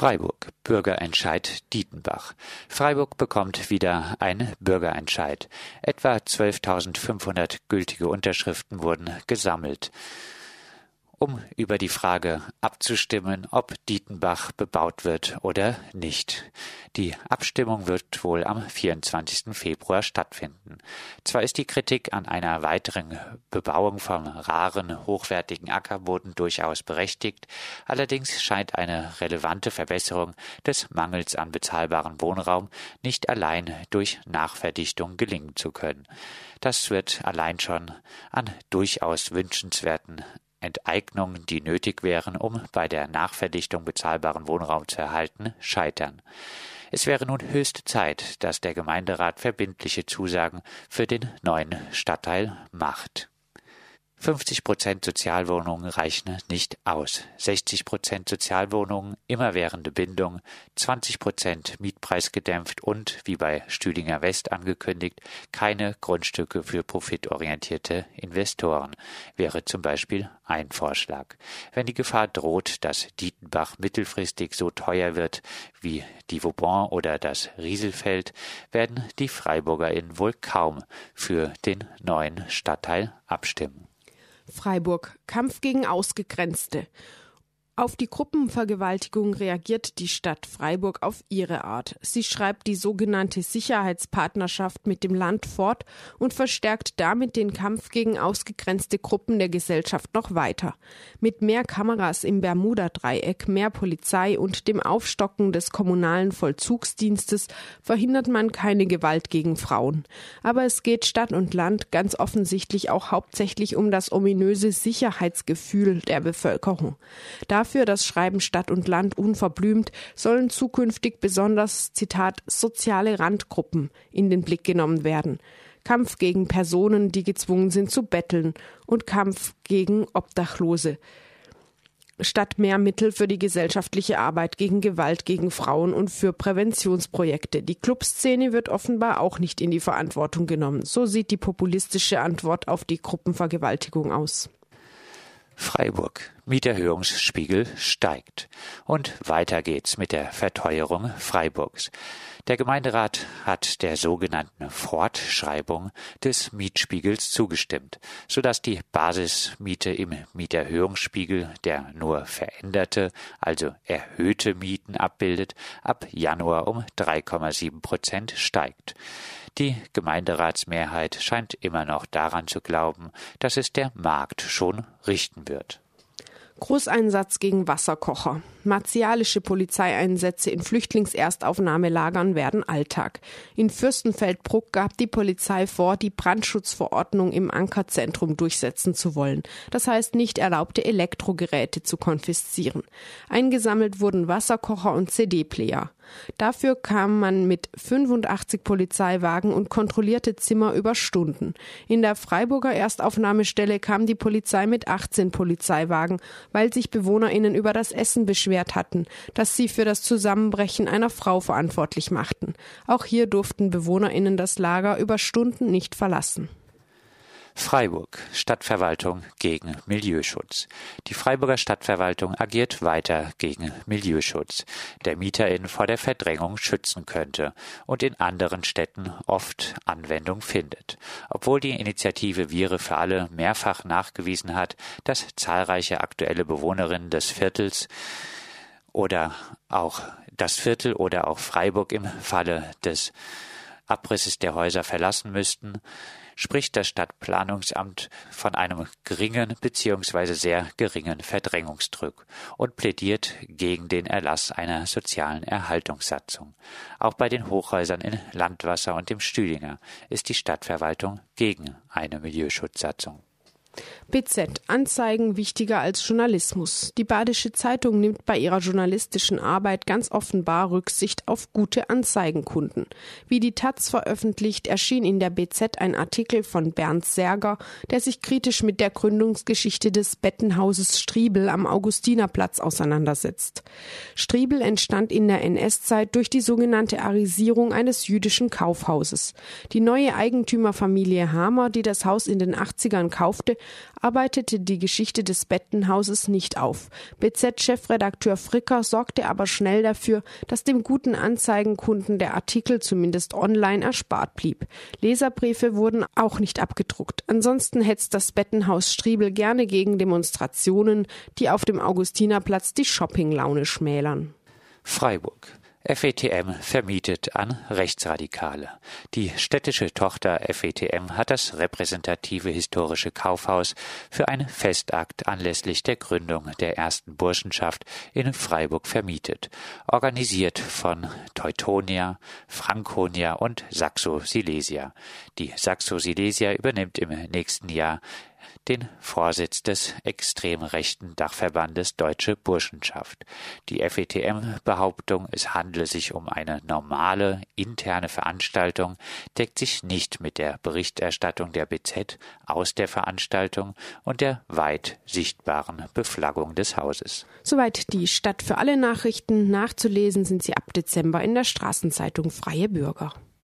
Freiburg. Bürgerentscheid Dietenbach. Freiburg bekommt wieder einen Bürgerentscheid. Etwa 12.500 gültige Unterschriften wurden gesammelt um über die Frage abzustimmen, ob Dietenbach bebaut wird oder nicht. Die Abstimmung wird wohl am 24. Februar stattfinden. Zwar ist die Kritik an einer weiteren Bebauung vom raren, hochwertigen Ackerboden durchaus berechtigt, allerdings scheint eine relevante Verbesserung des Mangels an bezahlbarem Wohnraum nicht allein durch Nachverdichtung gelingen zu können. Das wird allein schon an durchaus wünschenswerten Enteignungen, die nötig wären, um bei der Nachverdichtung bezahlbaren Wohnraum zu erhalten, scheitern. Es wäre nun höchste Zeit, dass der Gemeinderat verbindliche Zusagen für den neuen Stadtteil macht. 50 Prozent Sozialwohnungen reichen nicht aus. 60 Prozent Sozialwohnungen, immerwährende Bindung, 20 Prozent Mietpreisgedämpft und, wie bei Stüdinger West angekündigt, keine Grundstücke für profitorientierte Investoren, wäre zum Beispiel ein Vorschlag. Wenn die Gefahr droht, dass Dietenbach mittelfristig so teuer wird wie die Vauban oder das Rieselfeld, werden die FreiburgerInnen wohl kaum für den neuen Stadtteil abstimmen. Freiburg Kampf gegen Ausgegrenzte. Auf die Gruppenvergewaltigung reagiert die Stadt Freiburg auf ihre Art. Sie schreibt die sogenannte Sicherheitspartnerschaft mit dem Land fort und verstärkt damit den Kampf gegen ausgegrenzte Gruppen der Gesellschaft noch weiter. Mit mehr Kameras im Bermuda-Dreieck, mehr Polizei und dem Aufstocken des kommunalen Vollzugsdienstes verhindert man keine Gewalt gegen Frauen. Aber es geht Stadt und Land ganz offensichtlich auch hauptsächlich um das ominöse Sicherheitsgefühl der Bevölkerung. Dafür Dafür, das schreiben Stadt und Land unverblümt, sollen zukünftig besonders, Zitat, soziale Randgruppen in den Blick genommen werden. Kampf gegen Personen, die gezwungen sind zu betteln und Kampf gegen Obdachlose. Statt mehr Mittel für die gesellschaftliche Arbeit gegen Gewalt gegen Frauen und für Präventionsprojekte. Die Clubszene wird offenbar auch nicht in die Verantwortung genommen. So sieht die populistische Antwort auf die Gruppenvergewaltigung aus. Freiburg. Mieterhöhungsspiegel steigt. Und weiter geht's mit der Verteuerung Freiburgs. Der Gemeinderat hat der sogenannten Fortschreibung des Mietspiegels zugestimmt, sodass die Basismiete im Mieterhöhungsspiegel, der nur veränderte, also erhöhte Mieten abbildet, ab Januar um 3,7 Prozent steigt. Die Gemeinderatsmehrheit scheint immer noch daran zu glauben, dass es der Markt schon richten wird. Großeinsatz gegen Wasserkocher. Martialische Polizeieinsätze in Flüchtlingserstaufnahmelagern werden Alltag. In Fürstenfeldbruck gab die Polizei vor, die Brandschutzverordnung im Ankerzentrum durchsetzen zu wollen. Das heißt, nicht erlaubte Elektrogeräte zu konfiszieren. Eingesammelt wurden Wasserkocher und CD-Player. Dafür kam man mit 85 Polizeiwagen und kontrollierte Zimmer über Stunden. In der Freiburger Erstaufnahmestelle kam die Polizei mit 18 Polizeiwagen, weil sich BewohnerInnen über das Essen beschwerten beschwert hatten, das sie für das Zusammenbrechen einer Frau verantwortlich machten. Auch hier durften BewohnerInnen das Lager über Stunden nicht verlassen. Freiburg Stadtverwaltung gegen Milieuschutz. Die Freiburger Stadtverwaltung agiert weiter gegen Milieuschutz, der Mieterin vor der Verdrängung schützen könnte und in anderen Städten oft Anwendung findet. Obwohl die Initiative Viere für alle mehrfach nachgewiesen hat, dass zahlreiche aktuelle Bewohnerinnen des Viertels oder auch das Viertel oder auch Freiburg im Falle des Abrisses der Häuser verlassen müssten, spricht das Stadtplanungsamt von einem geringen bzw. sehr geringen Verdrängungsdruck und plädiert gegen den Erlass einer sozialen Erhaltungssatzung. Auch bei den Hochhäusern in Landwasser und im Stüdinger ist die Stadtverwaltung gegen eine Milieuschutzsatzung. BZ Anzeigen wichtiger als Journalismus. Die Badische Zeitung nimmt bei ihrer journalistischen Arbeit ganz offenbar Rücksicht auf gute Anzeigenkunden. Wie die Taz veröffentlicht, erschien in der BZ ein Artikel von Bernd Serger, der sich kritisch mit der Gründungsgeschichte des Bettenhauses Striebel am Augustinerplatz auseinandersetzt. Striebel entstand in der NS-Zeit durch die sogenannte Arisierung eines jüdischen Kaufhauses. Die neue Eigentümerfamilie Hamer, die das Haus in den 80ern kaufte, arbeitete die Geschichte des Bettenhauses nicht auf. BZ-Chefredakteur Fricker sorgte aber schnell dafür, dass dem guten Anzeigenkunden der Artikel zumindest online erspart blieb. Leserbriefe wurden auch nicht abgedruckt. Ansonsten hetzt das Bettenhaus Striebel gerne gegen Demonstrationen, die auf dem Augustinerplatz die Shoppinglaune schmälern. Freiburg. FETM vermietet an Rechtsradikale. Die städtische Tochter FETM hat das repräsentative historische Kaufhaus für einen Festakt anlässlich der Gründung der ersten Burschenschaft in Freiburg vermietet, organisiert von Teutonia, Franconia und Saxo-Silesia. Die Saxo-Silesia übernimmt im nächsten Jahr den Vorsitz des extrem rechten Dachverbandes Deutsche Burschenschaft. Die FETM-Behauptung, es handle sich um eine normale interne Veranstaltung, deckt sich nicht mit der Berichterstattung der BZ aus der Veranstaltung und der weit sichtbaren Beflaggung des Hauses. Soweit die Stadt für alle Nachrichten. Nachzulesen sind sie ab Dezember in der Straßenzeitung Freie Bürger.